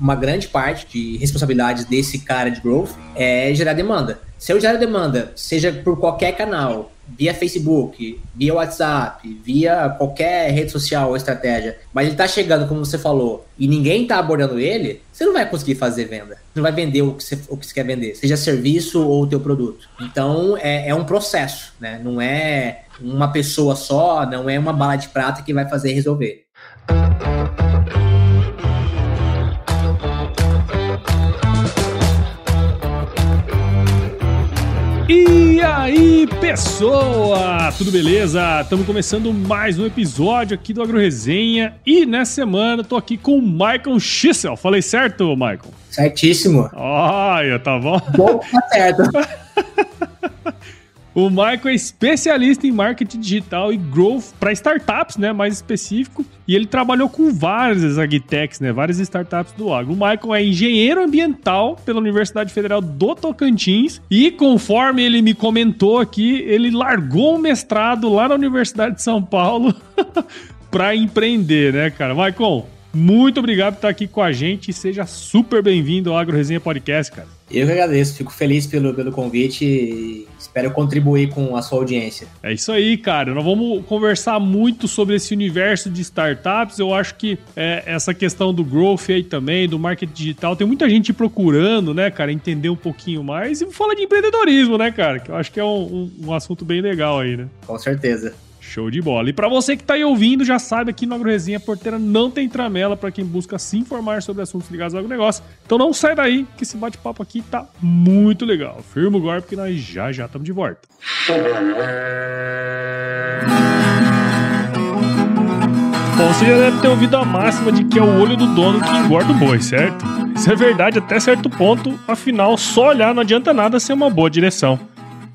uma grande parte de responsabilidades desse cara de growth é gerar demanda. Se eu gerar demanda, seja por qualquer canal, via Facebook, via WhatsApp, via qualquer rede social ou estratégia, mas ele tá chegando, como você falou, e ninguém tá abordando ele, você não vai conseguir fazer venda. Você não vai vender o que você, o que você quer vender, seja serviço ou o teu produto. Então, é, é um processo, né? Não é uma pessoa só, não é uma bala de prata que vai fazer resolver. E aí, pessoa! Tudo beleza? Estamos começando mais um episódio aqui do AgroResenha e nessa semana tô aqui com o Michael Schissel. Falei certo, Michael? Certíssimo. Olha, tá bom? Bom, tá certo. O Michael é especialista em marketing digital e growth para startups, né, mais específico, e ele trabalhou com várias agtechs, né, várias startups do agro. O Michael é engenheiro ambiental pela Universidade Federal do Tocantins e conforme ele me comentou aqui, ele largou o mestrado lá na Universidade de São Paulo para empreender, né, cara? Michael, muito obrigado por estar aqui com a gente seja super bem-vindo ao Agro Resenha Podcast, cara. Eu que agradeço, fico feliz pelo, pelo convite e espero contribuir com a sua audiência. É isso aí, cara. Nós vamos conversar muito sobre esse universo de startups. Eu acho que é, essa questão do growth aí também, do marketing digital, tem muita gente procurando, né, cara, entender um pouquinho mais. E falar de empreendedorismo, né, cara? Que eu acho que é um, um, um assunto bem legal aí, né? Com certeza. Show de bola. E para você que tá aí ouvindo, já sabe aqui no AgroResenha Porteira não tem tramela para quem busca se informar sobre assuntos ligados ao agronegócio. Então não sai daí, que esse bate-papo aqui tá muito legal. Firma o golpe que nós já já estamos de volta. Bom, você já deve ter ouvido a máxima de que é o olho do dono que engorda o boi, certo? Isso é verdade até certo ponto, afinal, só olhar não adianta nada ser uma boa direção.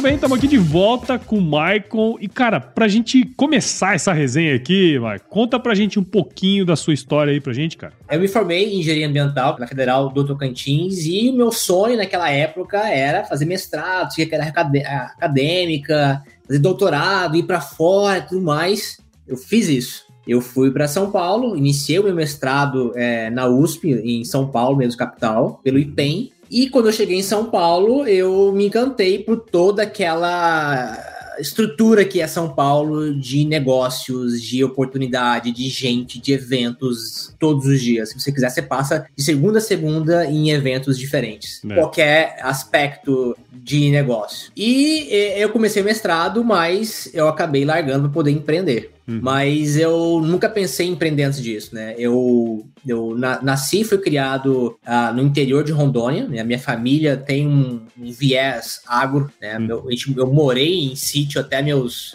Muito bem, estamos aqui de volta com o Michael. E, cara, pra gente começar essa resenha aqui, Michael, conta pra gente um pouquinho da sua história aí pra gente, cara. Eu me formei em engenharia ambiental na Federal do Tocantins e o meu sonho naquela época era fazer mestrado, seguir carreira acadêmica, fazer doutorado, ir para fora e tudo mais. Eu fiz isso. Eu fui para São Paulo, iniciei o meu mestrado é, na USP, em São Paulo, mesmo capital, pelo IPEM. E quando eu cheguei em São Paulo, eu me encantei por toda aquela estrutura que é São Paulo de negócios, de oportunidade, de gente, de eventos todos os dias. Se você quiser, você passa de segunda a segunda em eventos diferentes. É. Qualquer aspecto de negócio. E eu comecei mestrado, mas eu acabei largando para poder empreender. Uhum. Mas eu nunca pensei em empreender antes disso, né? Eu, eu na, nasci e fui criado uh, no interior de Rondônia. Né? A minha família tem um, um viés agro, né? Uhum. Eu, eu morei em sítio até meus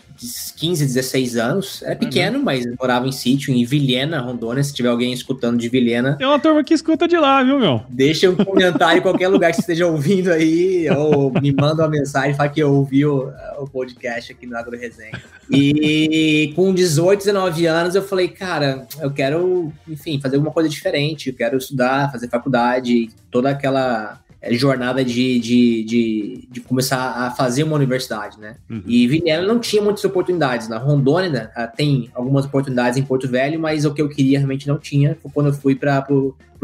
15, 16 anos. Era pequeno, uhum. mas morava em sítio, em Vilhena, Rondônia. Se tiver alguém escutando de Vilhena. Tem uma turma que escuta de lá, viu, meu? Deixa um comentário em qualquer lugar que você esteja ouvindo aí, ou me manda uma mensagem, fala que ouviu o podcast aqui no Agro Resenha. E com 18, 19 anos, eu falei, cara, eu quero, enfim, fazer alguma coisa diferente. Eu quero estudar, fazer faculdade, toda aquela é, jornada de, de, de, de, começar a fazer uma universidade, né? Uhum. E Vilhena não tinha muitas oportunidades. Na Rondônia né, tem algumas oportunidades em Porto Velho, mas o que eu queria realmente não tinha foi quando eu fui para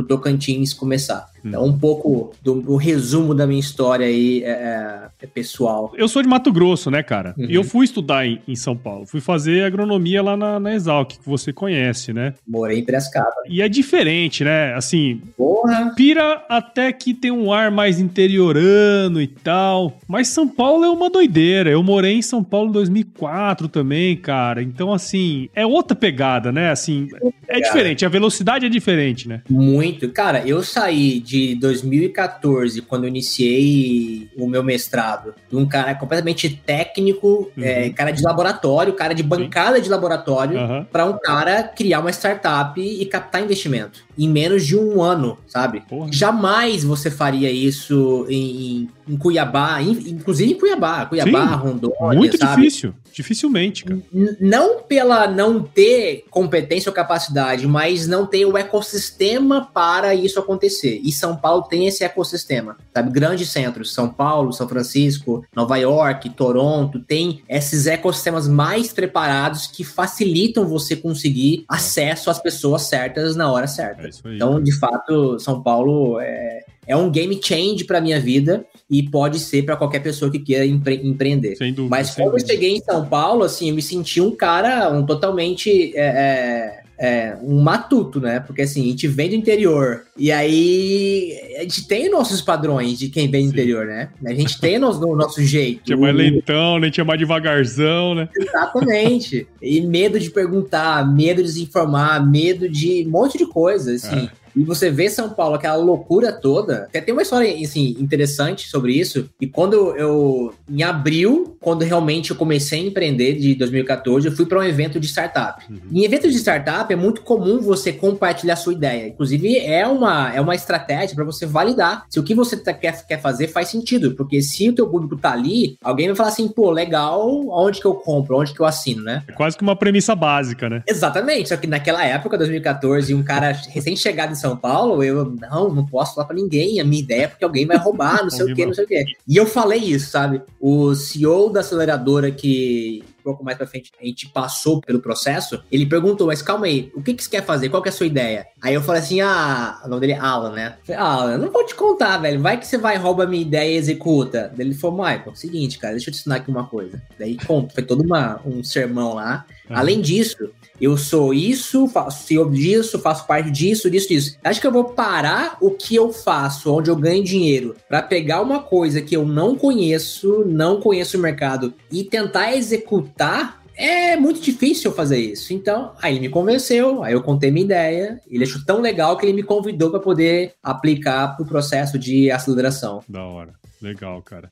o Tocantins começar. Então, um pouco do, do resumo da minha história aí é, é, é pessoal. Eu sou de Mato Grosso, né, cara? Uhum. E eu fui estudar em, em, São Paulo. Fui fazer agronomia lá na, na Exalc, que você conhece, né? Morei em Piracicaba. E é diferente, né? Assim, Porra. Pira até que tem um ar mais interiorano e tal. Mas São Paulo é uma doideira. Eu morei em São Paulo em 2004 também, cara. Então, assim, é outra pegada, né? Assim, é diferente. A velocidade é diferente, né? Muito. Cara, eu saí de 2014, quando eu iniciei o meu mestrado, de um cara completamente técnico, uhum. é, cara de laboratório, cara de bancada Sim. de laboratório, uhum. para um cara criar uma startup e captar investimento em menos de um ano, sabe? Porra. Jamais você faria isso em, em Cuiabá, in, inclusive em Cuiabá, Cuiabá, Sim, Rondônia, Muito sabe? difícil, dificilmente, cara. N não pela não ter competência ou capacidade, mas não ter o ecossistema para isso acontecer. E São Paulo tem esse ecossistema, sabe? Grandes centros, São Paulo, São Francisco, Nova York, Toronto, tem esses ecossistemas mais preparados que facilitam você conseguir é. acesso às pessoas certas na hora certa. É então, de fato, São Paulo é, é um game change para minha vida e pode ser para qualquer pessoa que queira empre empreender. Sem dúvida, Mas quando eu cheguei em São Paulo, assim, eu me senti um cara, um totalmente é, é, é, um matuto, né? Porque assim, a gente vem do interior e aí a gente tem nossos padrões de quem vem do Sim. interior, né? A gente tem o nosso, nosso jeito. Tinha mais lentão, nem tinha mais devagarzão, né? Exatamente. e medo de perguntar, medo de desinformar, medo de um monte de coisa, assim. É. E você vê São Paulo, aquela loucura toda. Até tem uma história assim, interessante sobre isso. E quando eu, em abril, quando realmente eu comecei a empreender, de 2014, eu fui para um evento de startup. Uhum. Em eventos de startup é muito comum você compartilhar sua ideia. Inclusive, é uma, é uma estratégia para você validar se o que você tá, quer, quer fazer faz sentido. Porque se o teu público tá ali, alguém vai falar assim, pô, legal, onde que eu compro, onde que eu assino, né? É quase que uma premissa básica, né? Exatamente. Só que naquela época, 2014, um cara recém-chegado São Paulo, eu não, não posso falar para ninguém a minha ideia, porque alguém vai roubar, não sei o que, não sei o que. E eu falei isso, sabe? O CEO da aceleradora que um pouco mais pra frente a gente passou pelo processo, ele perguntou, mas calma aí, o que, que você quer fazer? Qual que é a sua ideia? Aí eu falei assim, ah, o nome dele é Alan, né? falei, Alan, eu não vou te contar, velho, vai que você vai, rouba a minha ideia e executa. Daí ele falou, Michael, seguinte, cara, deixa eu te ensinar aqui uma coisa. Daí conto, foi todo uma, um sermão lá. Uhum. Além disso, eu sou isso, faço CEO disso, faço parte disso, disso, disso. Acho que eu vou parar o que eu faço, onde eu ganho dinheiro, para pegar uma coisa que eu não conheço, não conheço o mercado e tentar executar é muito difícil fazer isso. Então, aí ele me convenceu, aí eu contei minha ideia, ele achou tão legal que ele me convidou para poder aplicar para o processo de aceleração. Da hora. Legal, cara.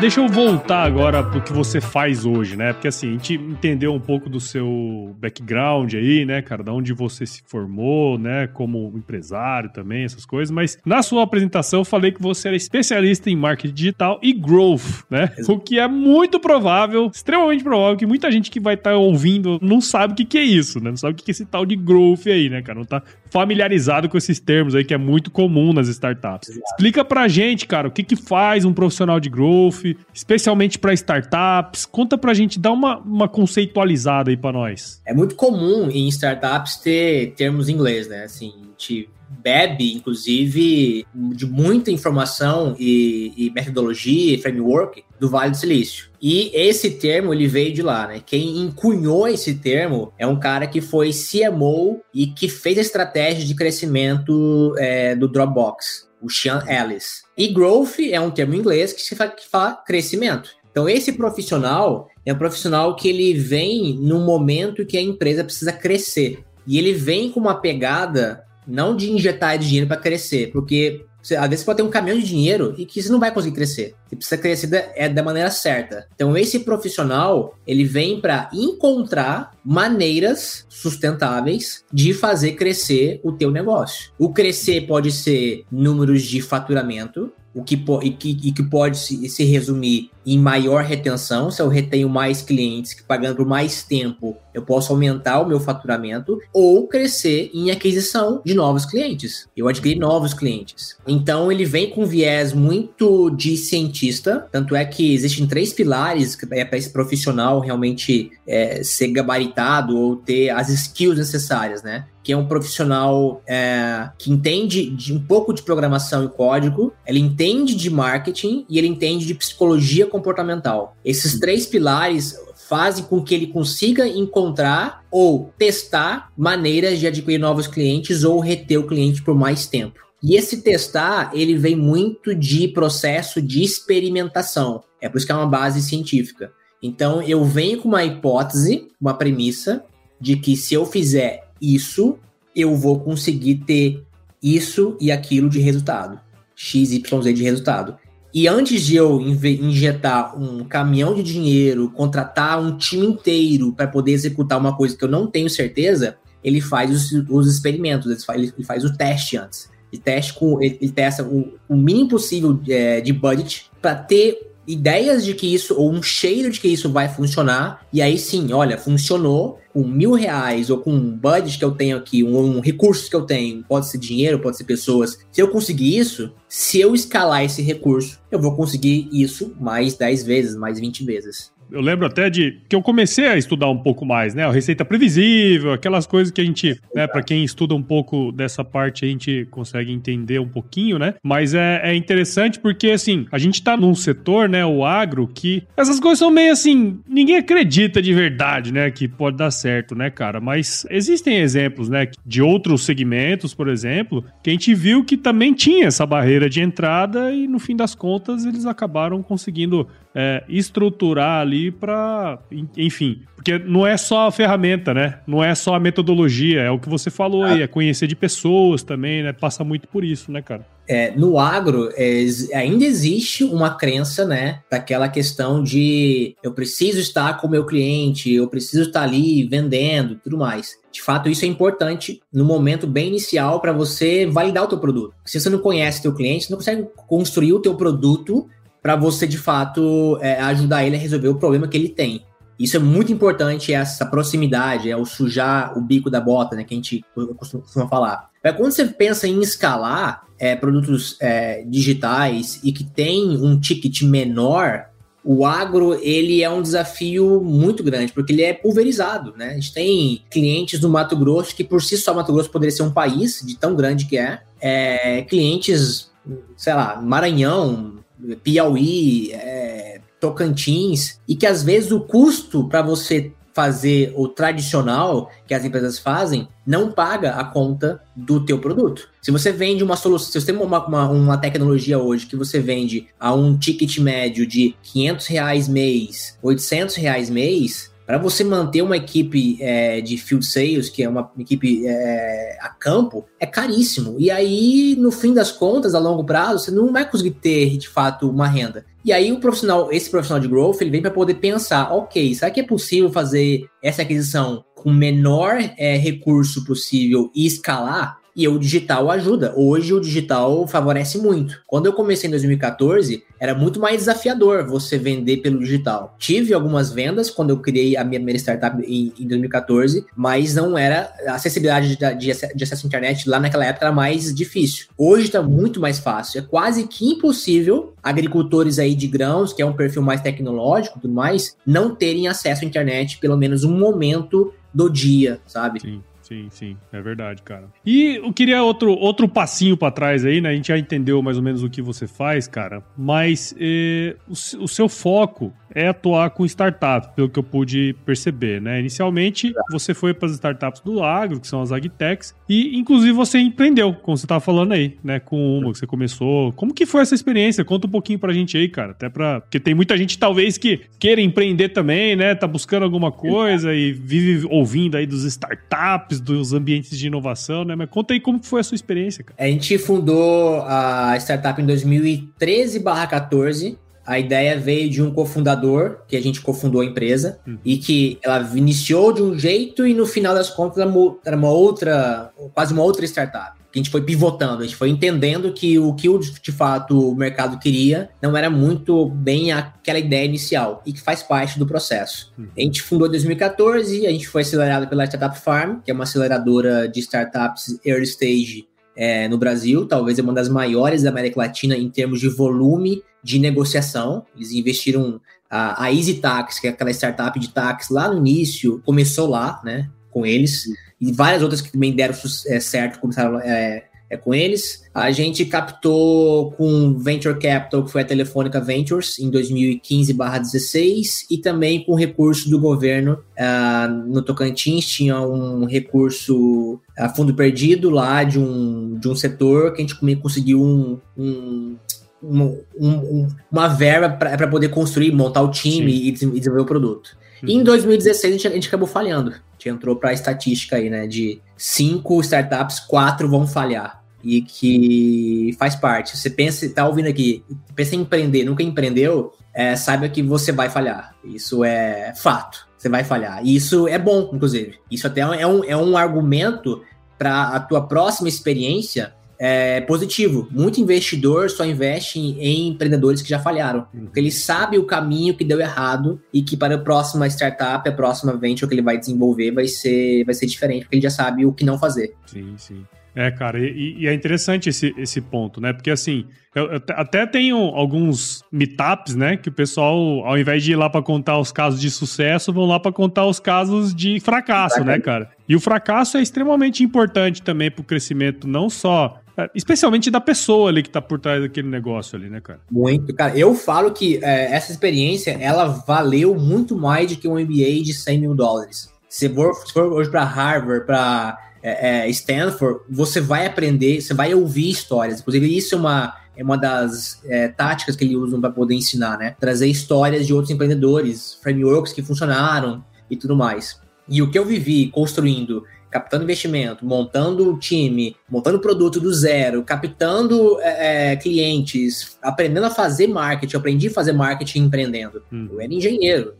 Deixa eu voltar agora pro que você faz hoje, né? Porque assim, a gente entendeu um pouco do seu background aí, né, cara? Da onde você se formou, né? Como empresário também, essas coisas. Mas na sua apresentação eu falei que você era especialista em marketing digital e growth, né? O que é muito provável, extremamente provável, que muita gente que vai estar tá ouvindo não sabe o que, que é isso, né? Não sabe o que, que é esse tal de growth aí, né, cara? Não tá familiarizado com esses termos aí que é muito comum nas startups. Exato. Explica pra gente, cara, o que que faz um profissional de growth especialmente para startups? Conta para a gente, dá uma, uma conceitualizada aí para nós. É muito comum em startups ter termos em inglês, né? Assim, gente bebe, inclusive, de muita informação e, e metodologia e framework do Vale do Silício. E esse termo ele veio de lá, né? Quem encunhou esse termo é um cara que foi CMO e que fez a estratégia de crescimento é, do Dropbox, o Sean Ellis. E growth é um termo em inglês que, se fala, que fala crescimento. Então esse profissional é um profissional que ele vem no momento que a empresa precisa crescer. E ele vem com uma pegada não de injetar dinheiro para crescer, porque você, às vezes você pode ter um caminhão de dinheiro e que você não vai conseguir crescer. Você precisa crescer da, é da maneira certa. Então, esse profissional, ele vem para encontrar maneiras sustentáveis de fazer crescer o teu negócio. O crescer pode ser números de faturamento, o que, e que, e que pode se, se resumir em maior retenção, se eu retenho mais clientes que pagando por mais tempo, eu posso aumentar o meu faturamento ou crescer em aquisição de novos clientes. Eu adquiri novos clientes. Então ele vem com viés muito de cientista, tanto é que existem três pilares é para esse profissional realmente é, ser gabaritado ou ter as skills necessárias, né? Que é um profissional é, que entende de um pouco de programação e código, ele entende de marketing e ele entende de psicologia comportamental. Esses três pilares fazem com que ele consiga encontrar ou testar maneiras de adquirir novos clientes ou reter o cliente por mais tempo. E esse testar, ele vem muito de processo de experimentação. É por isso que é uma base científica. Então, eu venho com uma hipótese, uma premissa, de que se eu fizer isso, eu vou conseguir ter isso e aquilo de resultado. X, Y, Z de resultado. E antes de eu injetar um caminhão de dinheiro, contratar um time inteiro para poder executar uma coisa que eu não tenho certeza, ele faz os, os experimentos, ele faz, ele faz, o teste antes. Ele, teste com, ele, ele testa o, o mínimo possível de, é, de budget para ter ideias de que isso, ou um cheiro de que isso vai funcionar, e aí sim, olha, funcionou com mil reais ou com um budget que eu tenho aqui, um, um recurso que eu tenho, pode ser dinheiro, pode ser pessoas. Se eu conseguir isso, se eu escalar esse recurso, eu vou conseguir isso mais 10 vezes, mais 20 vezes eu lembro até de que eu comecei a estudar um pouco mais, né? A receita previsível, aquelas coisas que a gente, né, para quem estuda um pouco dessa parte, a gente consegue entender um pouquinho, né? Mas é, é interessante porque, assim, a gente tá num setor, né, o agro, que essas coisas são meio assim, ninguém acredita de verdade, né, que pode dar certo, né, cara? Mas existem exemplos, né, de outros segmentos, por exemplo, que a gente viu que também tinha essa barreira de entrada e, no fim das contas, eles acabaram conseguindo é, estruturar ali para, enfim, porque não é só a ferramenta, né? Não é só a metodologia, é o que você falou ah. aí, é conhecer de pessoas também, né? Passa muito por isso, né, cara? É, no agro, é, ainda existe uma crença, né, daquela questão de eu preciso estar com o meu cliente, eu preciso estar ali vendendo, tudo mais. De fato, isso é importante no momento bem inicial para você validar o teu produto. Se você não conhece o teu cliente, você não consegue construir o teu produto para você de fato é, ajudar ele a resolver o problema que ele tem. Isso é muito importante, essa proximidade, é o sujar o bico da bota, né, que a gente costuma falar. É quando você pensa em escalar é, produtos é, digitais e que tem um ticket menor, o agro ele é um desafio muito grande, porque ele é pulverizado, né? A gente tem clientes do Mato Grosso que por si só Mato Grosso poderia ser um país de tão grande que é, é clientes, sei lá, Maranhão, Piauí, é, Tocantins, e que às vezes o custo para você fazer o tradicional que as empresas fazem não paga a conta do teu produto. Se você vende uma solução, se você tem uma, uma, uma, tecnologia hoje que você vende a um ticket médio de 500 reais mês, 800 reais mês, para você manter uma equipe é, de field sales, que é uma equipe é, a campo, é caríssimo. E aí, no fim das contas, a longo prazo, você não vai conseguir ter, de fato, uma renda. E aí, o profissional, esse profissional de growth, ele vem para poder pensar, ok, será que é possível fazer essa aquisição com o menor é, recurso possível e escalar? E o digital ajuda. Hoje o digital favorece muito. Quando eu comecei em 2014, era muito mais desafiador você vender pelo digital. Tive algumas vendas quando eu criei a minha primeira startup em, em 2014, mas não era a acessibilidade de, de, de, acesso à internet lá naquela época era mais difícil. Hoje está muito mais fácil. É quase que impossível agricultores aí de grãos, que é um perfil mais tecnológico e tudo mais, não terem acesso à internet pelo menos um momento do dia, sabe? Sim. Sim, sim, é verdade, cara. E eu queria outro, outro passinho para trás aí, né? A gente já entendeu mais ou menos o que você faz, cara, mas eh, o, o, seu foco é atuar com startups, pelo que eu pude perceber, né? Inicialmente, você foi para as startups do agro, que são as agtechs, e inclusive você empreendeu, como você estava falando aí, né? Com uma que você começou. Como que foi essa experiência? Conta um pouquinho pra gente aí, cara, até para porque tem muita gente talvez que queira empreender também, né? Tá buscando alguma coisa e vive ouvindo aí dos startups, dos ambientes de inovação, né? Mas conta aí como foi a sua experiência, cara. A gente fundou a startup em 2013/14 a ideia veio de um cofundador, que a gente cofundou a empresa, uhum. e que ela iniciou de um jeito e no final das contas era uma outra, quase uma outra startup. A gente foi pivotando, a gente foi entendendo que o que de fato o mercado queria não era muito bem aquela ideia inicial e que faz parte do processo. Uhum. A gente fundou em 2014, a gente foi acelerado pela Startup Farm, que é uma aceleradora de startups early stage é, no Brasil, talvez é uma das maiores da América Latina em termos de volume de negociação. Eles investiram a, a Easy Tax, que é aquela startup de táxi lá no início, começou lá, né, com eles, e várias outras que também deram é, certo começaram é, é, com eles. A gente captou com Venture Capital, que foi a Telefônica Ventures, em 2015/16, e também com recurso do governo uh, no Tocantins, tinha um recurso a uh, fundo perdido lá de um, de um setor que a gente conseguiu um, um uma, um, uma verba para poder construir, montar o time e, e, desenvolver o produto. Uhum. E em 2016 a gente, a gente acabou falhando. Gente entrou para a estatística aí, né? De cinco startups, quatro vão falhar. E que faz parte. Você pensa, tá ouvindo aqui, pensa em empreender, nunca empreendeu, é, saiba que você vai falhar. Isso é fato. Você vai falhar. E isso é bom, inclusive. Isso até é um, é um argumento para a tua próxima experiência é, positivo. Muito investidor só investe em, em, empreendedores que já falharam. Uhum. Porque ele sabe o caminho que deu errado e que para a próxima startup, a próxima venture que ele vai desenvolver vai ser, vai ser diferente, porque ele já sabe o que não fazer. Sim, sim. É, cara, e, e, é interessante esse, esse ponto, né? Porque assim, eu, eu até tenho alguns meetups, né? Que o pessoal, ao invés de ir lá para contar os casos de sucesso, vão lá para contar os casos de fracasso, né, cara? E o fracasso é extremamente importante também para o crescimento, não só é, especialmente da pessoa ali que tá por trás daquele negócio ali, né, cara? Muito, cara. Eu falo que é, essa experiência, ela valeu muito mais do que um MBA de 100 mil dólares. Se for, se for hoje para Harvard, para é, é, Stanford, você vai aprender, você vai ouvir histórias. Inclusive, isso é uma, é uma das é, táticas que eles usam para poder ensinar, né? Trazer histórias de outros empreendedores, frameworks que funcionaram e tudo mais. E o que eu vivi construindo captando investimento, montando o time, montando produto do zero, captando é, é, clientes, aprendendo a fazer marketing. Eu aprendi a fazer marketing empreendendo. Hum. Eu era engenheiro,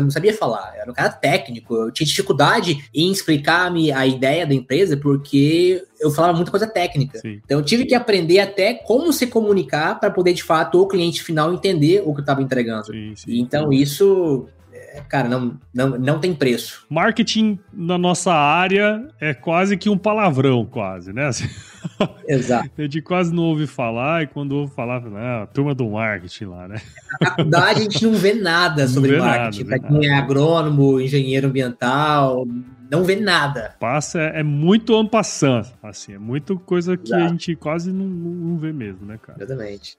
não sabia falar, eu era um cara técnico, eu tinha dificuldade em explicar-me a ideia da empresa porque eu falava muita coisa técnica. Sim. Então eu tive que aprender até como se comunicar para poder de fato o cliente final entender o que eu estava entregando. Sim, sim. Então isso cara, não, não, não tem preço. Marketing na nossa área é quase que um palavrão, quase, né? Exato. A gente quase não ouve falar, e quando ouve falar, ah, a turma do marketing lá, né? Na faculdade a gente não vê nada sobre vê marketing. Para quem é agrônomo, engenheiro ambiental, não vê nada. Passa, é, é muito ampassant, assim, é muito coisa que Exato. a gente quase não, não vê mesmo, né, cara? Exatamente.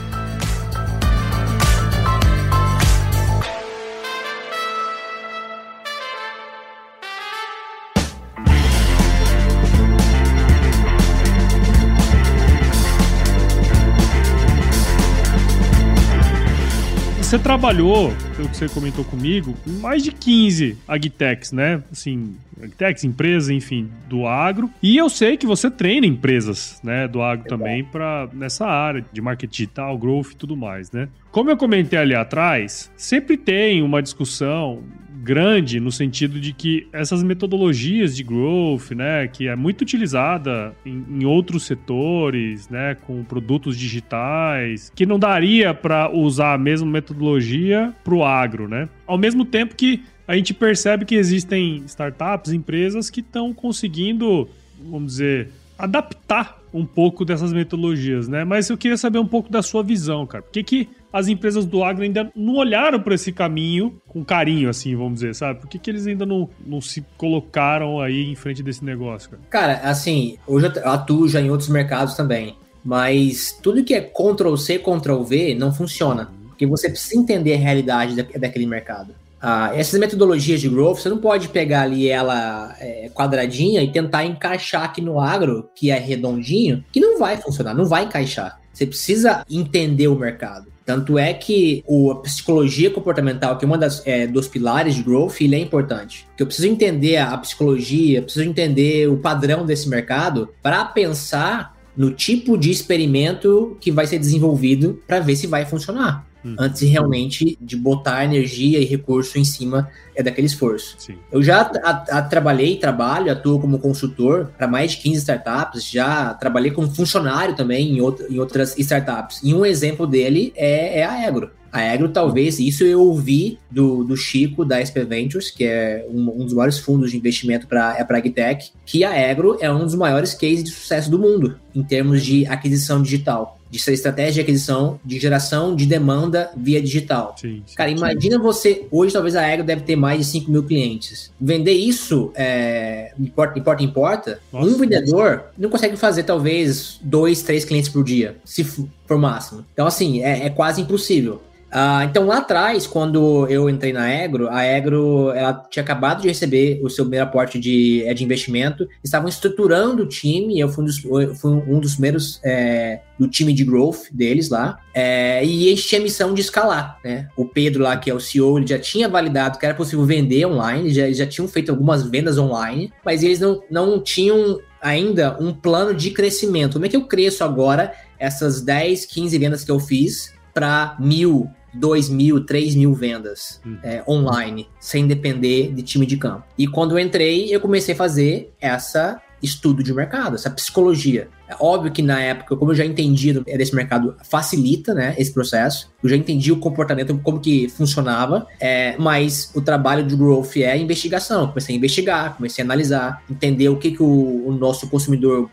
Você trabalhou, pelo que você comentou comigo, com mais de 15 agtechs, né? Assim, agtechs, empresas, enfim, do agro. E eu sei que você treina empresas, né, do agro é também para nessa área de marketing digital, growth e tudo mais, né? Como eu comentei ali atrás, sempre tem uma discussão grande no sentido de que essas metodologias de growth, né, que é muito utilizada em, em outros setores, né, com produtos digitais, que não daria para usar a mesma metodologia para o agro, né? Ao mesmo tempo que a gente percebe que existem startups, empresas que estão conseguindo, vamos dizer, adaptar um pouco dessas metodologias, né? Mas eu queria saber um pouco da sua visão, cara. Por que, que as empresas do agro ainda não olharam para esse caminho com carinho, assim, vamos dizer, sabe? Por que, que eles ainda não, não se colocaram aí em frente desse negócio, cara? Cara, assim, hoje eu atuo já em outros mercados também, mas tudo que é Ctrl-C, Ctrl-V não funciona, porque você precisa entender a realidade daquele mercado. Ah, essas metodologias de growth, você não pode pegar ali ela é, quadradinha e tentar encaixar aqui no agro, que é redondinho, que não vai funcionar, não vai encaixar. Você precisa entender o mercado. Tanto é que o, a psicologia comportamental, que é um é, dos pilares de growth, ele é importante. Eu preciso entender a, a psicologia, preciso entender o padrão desse mercado para pensar no tipo de experimento que vai ser desenvolvido para ver se vai funcionar. Hum. Antes realmente de botar energia e recurso em cima é daquele esforço. Sim. Eu já a, a, trabalhei, trabalho, atuo como consultor para mais de 15 startups, já trabalhei como funcionário também em, outra, em outras startups. E um exemplo dele é, é a Egro. A Egro, talvez, isso eu ouvi do, do Chico, da SP Ventures, que é um, um dos maiores fundos de investimento para é a Agtech, que a Egro é um dos maiores cases de sucesso do mundo em termos de aquisição digital de ser estratégia de aquisição, de geração de demanda via digital. Sim, sim, Cara, imagina sim. você, hoje talvez a Ego deve ter mais de 5 mil clientes. Vender isso é, de porta em porta, em porta Nossa, um vendedor não consegue fazer talvez dois, três clientes por dia, se for máximo. Então, assim, é, é quase impossível. Uh, então, lá atrás, quando eu entrei na Egro, a Egro ela tinha acabado de receber o seu primeiro aporte de, é, de investimento, estavam estruturando o time, eu fui um dos, fui um dos primeiros é, do time de growth deles lá, é, e eles tinham a missão de escalar, né? O Pedro lá, que é o CEO, ele já tinha validado que era possível vender online, já, já tinham feito algumas vendas online, mas eles não, não tinham ainda um plano de crescimento. Como é que eu cresço agora essas 10, 15 vendas que eu fiz para mil, 2 mil, 3 mil vendas hum. é, online, sem depender de time de campo. E quando eu entrei, eu comecei a fazer essa estudo de mercado, essa psicologia. É óbvio que na época, como eu já entendi desse mercado, facilita né, esse processo. Eu já entendi o comportamento, como que funcionava, é, mas o trabalho de growth é investigação. Comecei a investigar, comecei a analisar, entender o que, que o, o nosso consumidor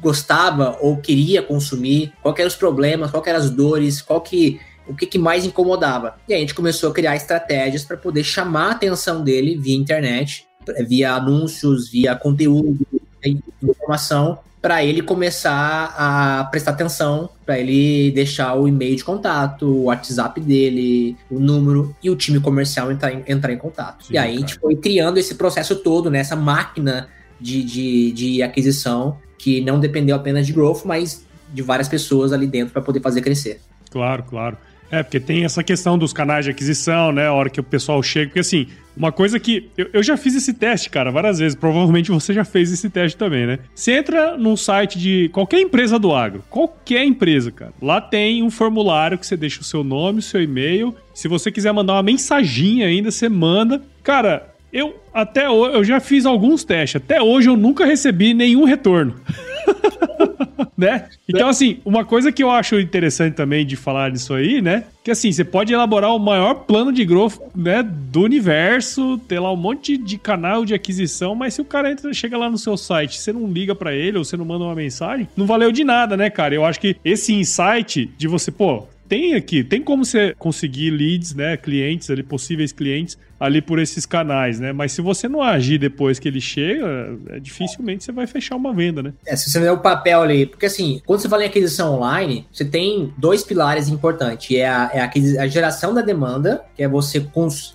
gostava ou queria consumir, quais eram os problemas, quais eram as dores, qual que o que, que, mais incomodava. E aí a gente começou a criar estratégias para poder chamar a atenção dele via internet, via anúncios, via conteúdo, informação, para ele começar a prestar atenção, para ele deixar o e-mail de contato, o WhatsApp dele, o número e o time comercial entrar em, entrar em contato. Sim, e aí cara. a gente foi criando esse processo todo, nessa né, máquina de, de, de aquisição que não dependeu apenas de growth, mas de várias pessoas ali dentro para poder fazer crescer. Claro, claro. É, porque tem essa questão dos canais de aquisição, né? A hora que o pessoal chega. Porque assim, uma coisa que. Eu, eu, já fiz esse teste, cara, várias vezes. Provavelmente você já fez esse teste também, né? Você entra num site de qualquer empresa do agro, qualquer empresa, cara. Lá tem um formulário que você deixa o seu nome, o seu e-mail. Se você quiser mandar uma mensaginha ainda, você manda. Cara, eu até hoje, eu já fiz alguns testes. Até hoje eu nunca recebi nenhum retorno. né? Então, assim, uma coisa que eu acho interessante também de falar disso aí, né? Que assim, você pode elaborar o maior plano de growth né, do universo, ter lá um monte de canal de aquisição, mas se o cara entra, chega lá no seu site, você não liga para ele ou você não manda uma mensagem, não valeu de nada, né, cara? Eu acho que esse insight de você, pô, tem aqui, tem como você conseguir leads, né, clientes ali, possíveis clientes ali por esses canais, né? Mas se você não agir depois que ele chega, é, dificilmente você vai fechar uma venda, né? É, se você der o papel ali, porque assim, quando você fala em aquisição online, você tem dois pilares importantes, é a, é a, a geração da demanda, que é você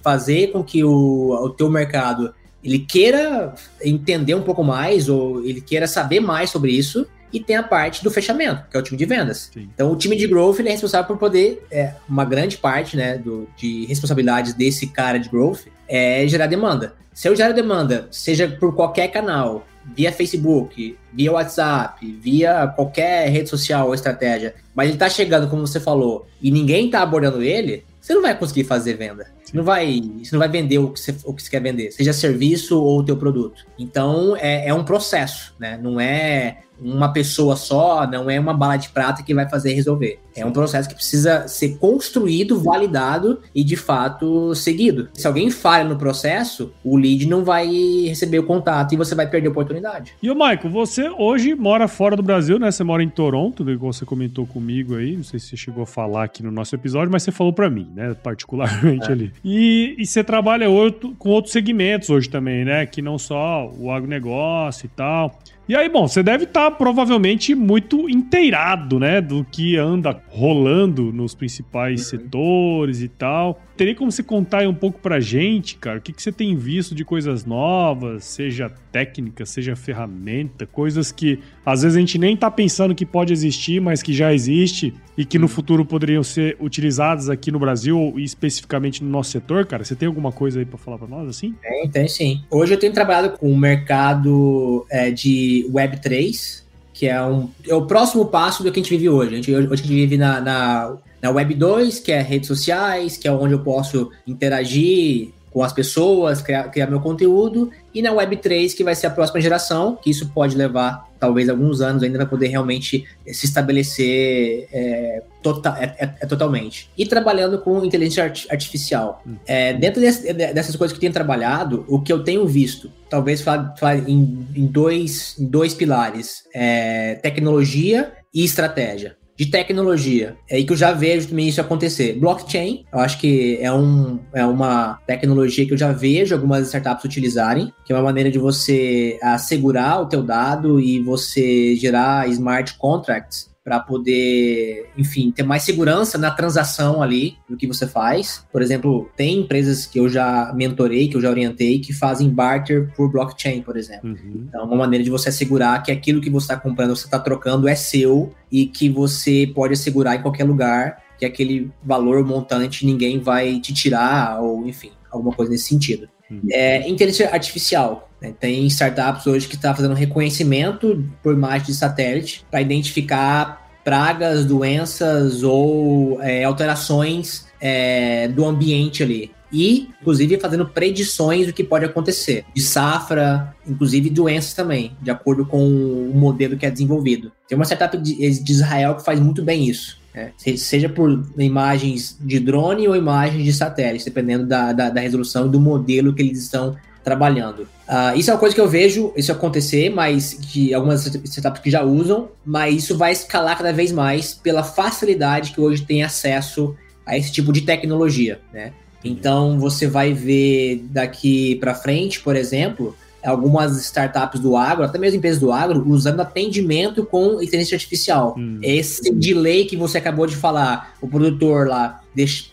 fazer com que o, o teu mercado ele queira entender um pouco mais ou ele queira saber mais sobre isso e tem a parte do fechamento, que é o time de vendas. Sim. Então, o time de growth é responsável por poder, é, uma grande parte né, do, de responsabilidades desse cara de growth é gerar demanda. Se eu gerar demanda, seja por qualquer canal, via Facebook, via WhatsApp, via qualquer rede social ou estratégia, mas ele está chegando, como você falou, e ninguém está abordando ele, você não vai conseguir fazer venda. Você não vai, você não vai vender o que você, o que você quer vender, seja serviço ou o teu produto. Então, é, é um processo, né? Não é uma pessoa só, não é uma bala de prata que vai fazer resolver. É um processo que precisa ser construído, validado e de fato seguido. Se alguém falha no processo, o lead não vai receber o contato e você vai perder a oportunidade. E o Michael, você hoje mora fora do Brasil, né? Você mora em Toronto, igual você comentou comigo aí. Não sei se você chegou a falar aqui no nosso episódio, mas você falou para mim, né? Particularmente é. ali. E, e você trabalha outro, com outros segmentos hoje também, né? Que não só o agronegócio e tal. E aí, bom, você deve estar tá, provavelmente muito inteirado, né, do que anda rolando nos principais uhum. setores e tal teria como você contar aí um pouco pra gente, cara, o que, que você tem visto de coisas novas, seja técnica, seja ferramenta, coisas que às vezes a gente nem tá pensando que pode existir, mas que já existe e que no uhum. futuro poderiam ser utilizadas aqui no Brasil e especificamente no nosso setor, cara? Você tem alguma coisa aí para falar para nós assim? Tem, tem sim. Hoje eu tenho trabalhado com o mercado é, de Web3, que é, um, é o próximo passo do que a gente vive hoje. A gente, hoje a gente vive na, na na Web 2, que é redes sociais, que é onde eu posso interagir com as pessoas, criar, criar meu conteúdo, e na Web 3, que vai ser a próxima geração, que isso pode levar talvez alguns anos ainda para poder realmente se estabelecer é, tota, é, é, é, totalmente. E trabalhando com inteligência artificial. Hum. É, dentro desse, dessas coisas que eu tenho trabalhado, o que eu tenho visto, talvez falar, falar em, em, dois, em dois pilares, é tecnologia e estratégia de tecnologia. É aí que eu já vejo também isso acontecer. Blockchain, eu acho que é, um, é uma tecnologia que eu já vejo algumas startups utilizarem, que é uma maneira de você assegurar o teu dado e você gerar smart contracts para poder, enfim, ter mais segurança na transação ali do que você faz. Por exemplo, tem empresas que eu já mentorei, que eu já orientei, que fazem barter por blockchain, por exemplo. Uhum. Então, uma maneira de você assegurar que aquilo que você está comprando, você está trocando, é seu e que você pode assegurar em qualquer lugar que aquele valor montante ninguém vai te tirar, ou enfim, alguma coisa nesse sentido. Uhum. É, inteligência artificial. Né? Tem startups hoje que estão tá fazendo reconhecimento por imagem de satélite para identificar pragas, doenças ou é, alterações é, do ambiente ali. E, inclusive, fazendo predições do que pode acontecer. De safra, inclusive doenças também, de acordo com o modelo que é desenvolvido. Tem uma startup de, Israel que faz muito bem isso. Né? Seja por imagens de drone ou imagens de satélite, dependendo da, da, da resolução e do modelo que eles estão trabalhando. Uh, isso é uma coisa que eu vejo isso acontecer, mas que algumas startups que já usam, mas isso vai escalar cada vez mais pela facilidade que hoje tem acesso a esse tipo de tecnologia, né? Então você vai ver daqui para frente, por exemplo, algumas startups do agro, até mesmo empresas do agro, usando atendimento com inteligência artificial. Hum. Esse delay que você acabou de falar, o produtor lá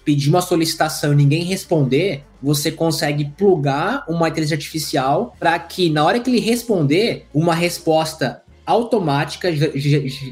pedir uma solicitação e ninguém responder, você consegue plugar uma inteligência artificial para que na hora que ele responder, uma resposta automática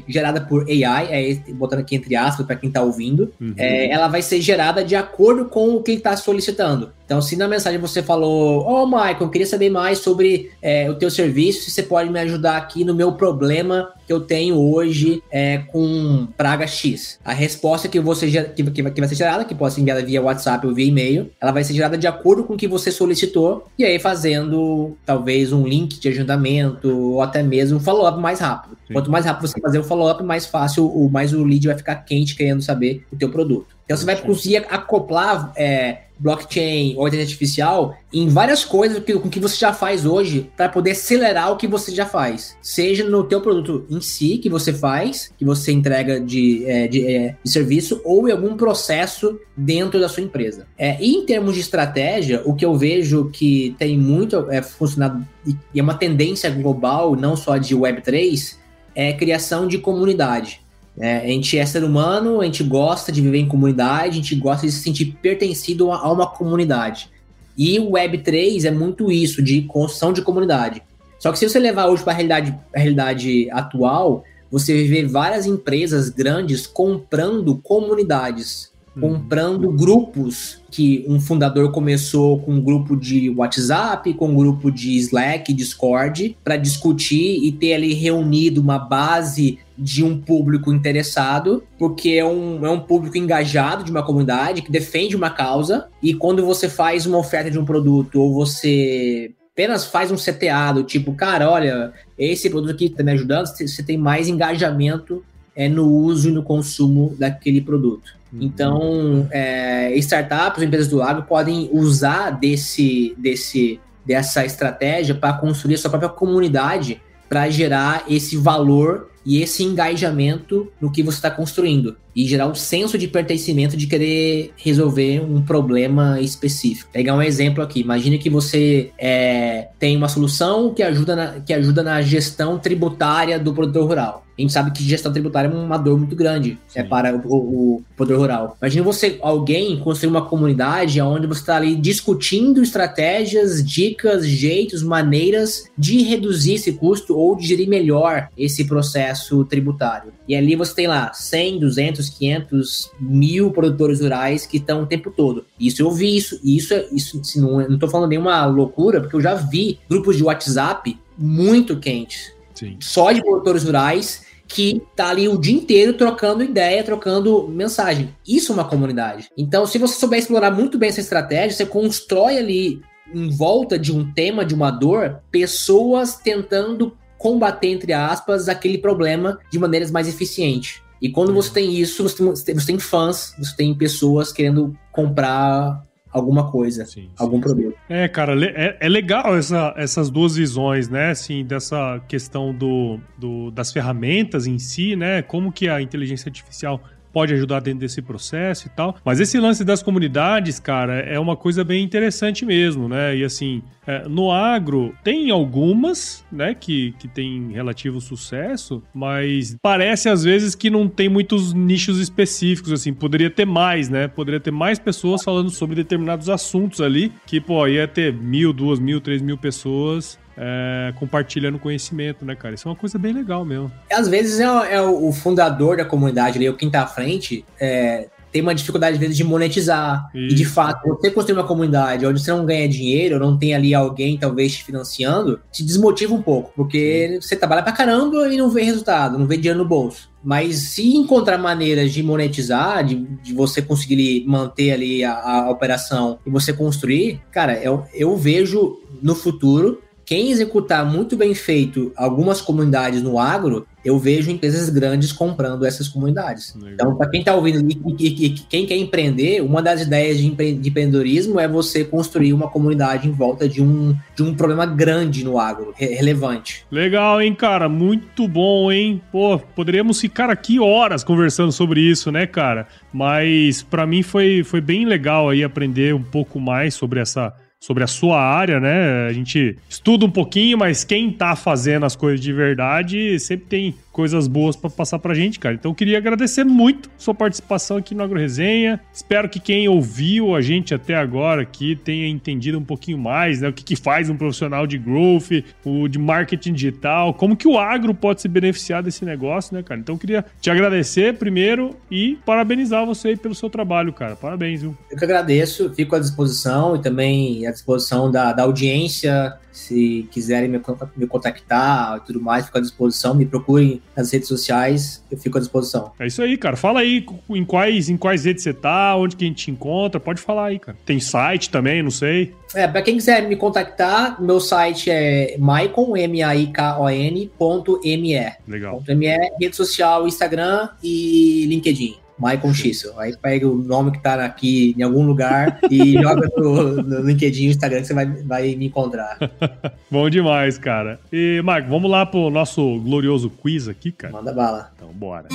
gerada por AI, é, botando aqui entre aspas para quem está ouvindo, uhum. é, ela vai ser gerada de acordo com o que ele está solicitando. Então, se na mensagem você falou, ô oh, Michael, eu queria saber mais sobre é, o teu serviço, se você pode me ajudar aqui no meu problema que eu tenho hoje é, com praga X. A resposta que, você, que, que, vai ser gerada, que pode ser enviada via WhatsApp ou via e-mail, ela vai ser gerada de acordo com o que você solicitou, e aí fazendo talvez um link de agendamento ou até mesmo um follow-up mais rápido. Sim. Quanto mais rápido você fazer o follow-up, mais fácil, o mais o lead vai ficar quente querendo saber o teu produto. Então você vai conseguir acoplar é, blockchain ou inteligência artificial em várias coisas que, com que você já faz hoje para poder acelerar o que você já faz. Seja no teu produto em si que você faz, que você entrega de, é, de, é, de serviço, ou em algum processo dentro da sua empresa. É, e em termos de estratégia, o que eu vejo que tem muito é, funcionado e é uma tendência global, não só de Web3, é criação de comunidade. É, a gente é ser humano, a gente gosta de viver em comunidade, a gente gosta de se sentir pertencido a uma comunidade. E o Web3 é muito isso, de construção de comunidade. Só que se você levar hoje para a realidade, realidade atual, você vê várias empresas grandes comprando comunidades, uhum. comprando grupos que um fundador começou com um grupo de WhatsApp, com um grupo de Slack, Discord, para discutir e ter ali reunido uma base de um público interessado, porque é um, é um público engajado de uma comunidade que defende uma causa, e quando você faz uma oferta de um produto ou você apenas faz um CTA do tipo, cara, olha, esse produto aqui está me ajudando, você tem mais engajamento é, no uso e no consumo daquele produto. Uhum. Então, é, startups, empresas do agro podem usar desse, desse, dessa estratégia para construir a sua própria comunidade para gerar esse valor e esse engajamento no que você está construindo e gerar um senso de pertencimento de querer resolver um problema específico. Pegar um exemplo aqui. Imagine que você é, tem uma solução que ajuda, na, que ajuda na gestão tributária do produtor rural. A gente sabe que gestão tributária é uma dor muito grande é, para o, o, produtor rural. Imagina você, alguém, construir uma comunidade onde você está ali discutindo estratégias, dicas, jeitos, maneiras de reduzir esse custo ou de gerir melhor esse processo tributário. E ali você tem lá 100, 200, 500, mil produtores rurais que estão o tempo todo. Isso eu vi isso, isso, é, isso assim, não, não tô falando nenhuma loucura, porque eu já vi grupos de WhatsApp muito quentes. Sim. Só de produtores rurais que tá ali o dia inteiro trocando ideia, trocando mensagem. Isso é uma comunidade. Então, se você souber explorar muito bem essa estratégia, você constrói ali em volta de um tema, de uma dor, pessoas tentando combater, entre aspas, aquele problema de maneiras mais eficientes. E quando você tem isso, você tem, você tem fãs, você tem pessoas querendo comprar alguma coisa, sim, algum sim, produto. É, cara, é, é legal essa, essas duas visões, né? Assim, dessa questão do, do, das ferramentas em si, né? Como que a inteligência artificial pode ajudar dentro desse processo e tal. Mas esse lance das comunidades, cara, é uma coisa bem interessante mesmo, né? E assim, é, no agro tem algumas, né, que, que tem relativo sucesso, mas parece às vezes que não tem muitos nichos específicos, assim, poderia ter mais, né? Poderia ter mais pessoas falando sobre determinados assuntos ali, que, pô, ia ter mil, duas mil, três mil pessoas é, compartilhando conhecimento, né, cara? Isso é uma coisa bem legal mesmo. Às vezes é, é o fundador da comunidade ali, o quem tá à frente, é, tem uma dificuldade, às vezes, de monetizar. Isso. E, de fato, você construir uma comunidade onde você não ganha dinheiro, não tem ali alguém, talvez, te financiando, te desmotiva um pouco, porque Sim. você trabalha pra caramba e não vê resultado, não vê dinheiro no bolso. Mas se encontrar maneiras de monetizar, de, de você conseguir manter ali a, a operação e você construir, cara, eu, eu vejo no futuro quem executar muito bem feito algumas comunidades no agro, eu vejo empresas grandes comprando essas comunidades. Legal. Então, para quem está ouvindo e, quem quer empreender, uma das ideias de, empre de, empreendedorismo é você construir uma comunidade em volta de um, de um problema grande no agro, re relevante. Legal, hein, cara? Muito bom, hein? Pô, poderíamos ficar aqui horas conversando sobre isso, né, cara? Mas para mim foi, foi bem legal aí aprender um pouco mais sobre essa sobre a sua área, né? A gente estuda um pouquinho, mas quem tá fazendo as coisas de verdade sempre tem coisas boas para passar pra gente, cara. Então eu queria agradecer muito sua participação aqui no Agro Resenha. Espero que quem ouviu a gente até agora aqui tenha entendido um pouquinho mais, né? O que, que faz um profissional de growth, o de marketing digital, como que o agro pode se beneficiar desse negócio, né, cara? Então eu queria te agradecer primeiro e parabenizar você aí pelo seu trabalho, cara. Parabéns, viu? Eu que agradeço, fico à disposição e também à disposição da, da audiência se quiserem me, me contactar e tudo mais, fico à disposição. Me procurem nas redes sociais, eu fico à disposição. É isso aí, cara. Fala aí em quais, em quais redes você tá, onde que a gente te encontra. Pode falar aí, cara. Tem site também, não sei. É, pra quem quiser me contactar, meu site é maicon, M-A-I-K-O-N, ponto M-E. Legal. Ponto M-E, rede social, Instagram e LinkedIn. Michael Schissel. Aí pega o nome que tá aqui em algum lugar e joga no, no LinkedIn, Instagram, que você vai, vai me encontrar. Bom demais, cara. E, Marco, vamos lá pro nosso glorioso quiz aqui, cara? Manda bala. Então, bora.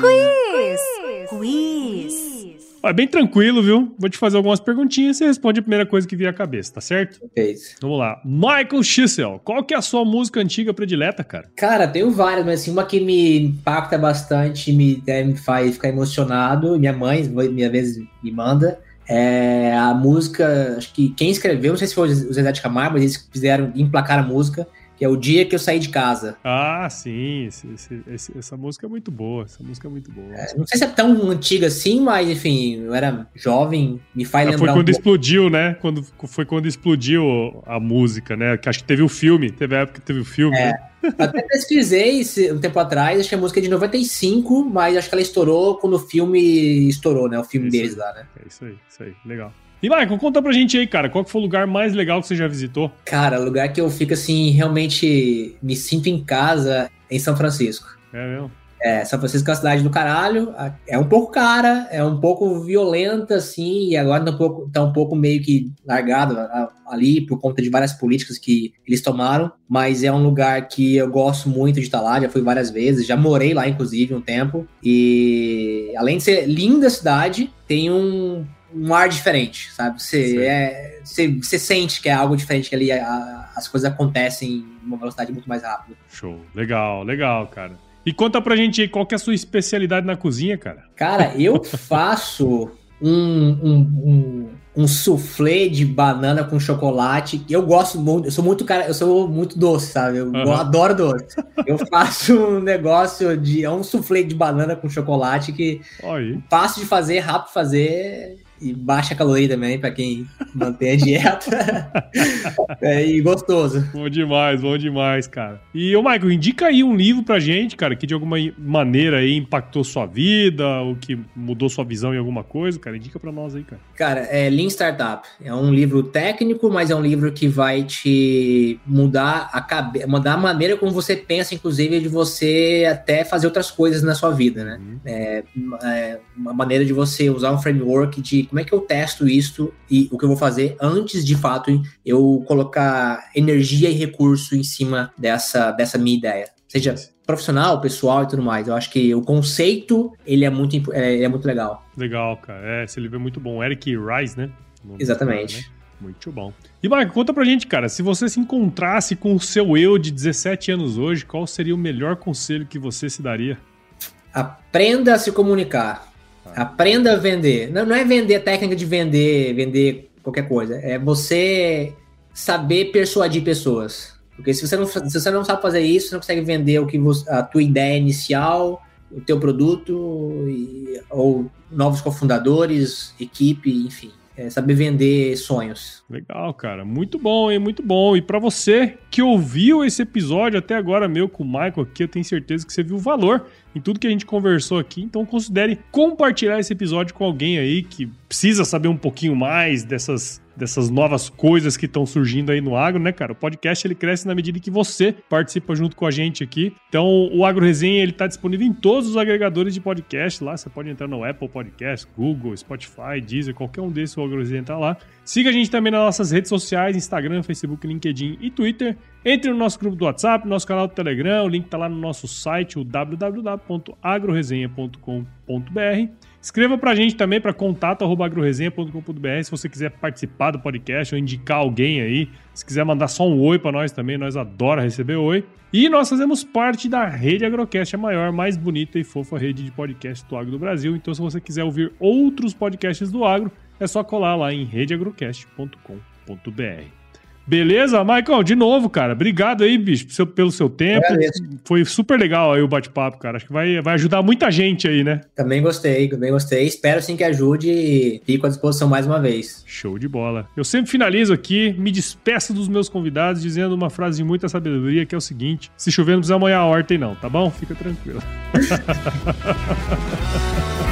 Quiz! Quiz! É bem tranquilo, viu? Vou te fazer algumas perguntinhas e você responde a primeira coisa que vier à cabeça, tá certo? É isso. Vamos lá. Michael Schissel, qual que é a sua música antiga predileta, cara? Cara, tenho várias, mas assim, uma que me impacta bastante, me, é, me faz ficar emocionado, minha mãe, minha vez, me manda, é a música, acho que quem escreveu, não sei se foi o Zé de Camargo, mas eles fizeram, emplacar a música, que é o dia que eu saí de casa. Ah, sim, esse, esse, esse, essa música é muito boa, essa música é muito boa. É, não sei se é tão antiga assim, mas enfim, eu era jovem, me faz lembrar. Foi quando um explodiu, né? Quando, foi quando explodiu a música, né? Que acho que teve o filme, teve a época que teve o filme. É. Né? Até pesquisei um tempo atrás, acho que a música é de 95, mas acho que ela estourou quando o filme estourou, né? O filme isso deles lá, né? É isso aí, isso aí, legal. E Michael, conta pra gente aí, cara, qual que foi o lugar mais legal que você já visitou? Cara, o lugar que eu fico assim, realmente me sinto em casa em São Francisco. É mesmo? É, São Francisco é uma cidade do caralho, é um pouco cara, é um pouco violenta, assim, e agora tá um pouco, tá um pouco meio que largado ali por conta de várias políticas que eles tomaram, mas é um lugar que eu gosto muito de estar lá, já fui várias vezes, já morei lá, inclusive, um tempo, e além de ser linda a cidade, tem um um ar diferente, sabe? Você, é, você, você sente que é algo diferente, que ali a, as coisas acontecem em uma velocidade muito mais rápida. Show. Legal, legal, cara. E conta pra gente aí, qual que é a sua especialidade na cozinha, cara? Cara, eu faço um, um, um, um soufflé de banana com chocolate. Eu gosto muito, eu sou muito cara, eu sou muito doce, sabe? Eu uhum. adoro doce. Eu faço um negócio de. É um soufflé de banana com chocolate que Oi. fácil de fazer, rápido de fazer e baixa caloria também, para quem mantém a dieta. é, e gostoso. Bom demais, bom demais, cara. E, ô Michael, indica aí um livro pra gente, cara, que de alguma maneira aí impactou sua vida, ou que mudou sua visão em alguma coisa, cara. Indica pra nós aí, cara. Cara, é Lean Startup. É um livro técnico, mas é um livro que vai te mudar a cabeça, mudar a maneira como você pensa, inclusive, de você até fazer outras coisas na sua vida, né? Uhum. É, é uma maneira de você usar um framework de como é que eu testo isso e o que eu vou fazer antes de fato eu colocar energia e recurso em cima dessa, dessa minha ideia. Seja profissional, pessoal e tudo mais. Eu acho que o conceito, ele é muito, é, é muito legal. Legal, cara. É, esse livro é muito bom. Eric Rice, né? Exatamente. Cara, né? Muito bom. E, Marco, conta pra gente, cara, se você se encontrasse com o seu eu de 17 anos hoje, qual seria o melhor conselho que você se daria? Aprenda a se comunicar. Aprenda a vender. Não, não é vender técnica de vender, vender qualquer coisa. É você saber persuadir pessoas. Porque se você não, se você não sabe fazer isso, você não consegue vender o que você, a tua ideia inicial, o teu produto, e, ou novos cofundadores, equipe, enfim. É saber vender sonhos. Legal, cara. Muito bom, hein? Muito bom. E para você que ouviu esse episódio até agora, meu, com o Michael aqui, eu tenho certeza que você viu o valor em tudo que a gente conversou aqui. Então considere compartilhar esse episódio com alguém aí que precisa saber um pouquinho mais dessas dessas novas coisas que estão surgindo aí no agro, né, cara? O podcast ele cresce na medida que você participa junto com a gente aqui. Então, o Agro Resenha ele tá disponível em todos os agregadores de podcast lá. Você pode entrar no Apple Podcast, Google, Spotify, Deezer, qualquer um desses o Agro Resenha tá lá. Siga a gente também nas nossas redes sociais, Instagram, Facebook, LinkedIn e Twitter. Entre no nosso grupo do WhatsApp, nosso canal do Telegram, o link tá lá no nosso site, o www.agroresenha.com.br. Escreva pra gente também para contato@agroresenha.com.br se você quiser participar do podcast ou indicar alguém aí. Se quiser mandar só um oi para nós também, nós adora receber oi. E nós fazemos parte da Rede Agrocast, a maior, mais bonita e fofa rede de podcast do agro do Brasil. Então, se você quiser ouvir outros podcasts do agro, é só colar lá em redeagrocast.com.br. Beleza, Michael, de novo, cara. Obrigado aí, bicho, pelo seu, pelo seu tempo. Foi super legal aí o bate-papo, cara. Acho que vai, vai ajudar muita gente aí, né? Também gostei, também gostei. Espero sim que ajude e fico à disposição mais uma vez. Show de bola. Eu sempre finalizo aqui, me despeço dos meus convidados dizendo uma frase de muita sabedoria que é o seguinte: se chover não precisa molhar a horta, não, tá bom? Fica tranquilo.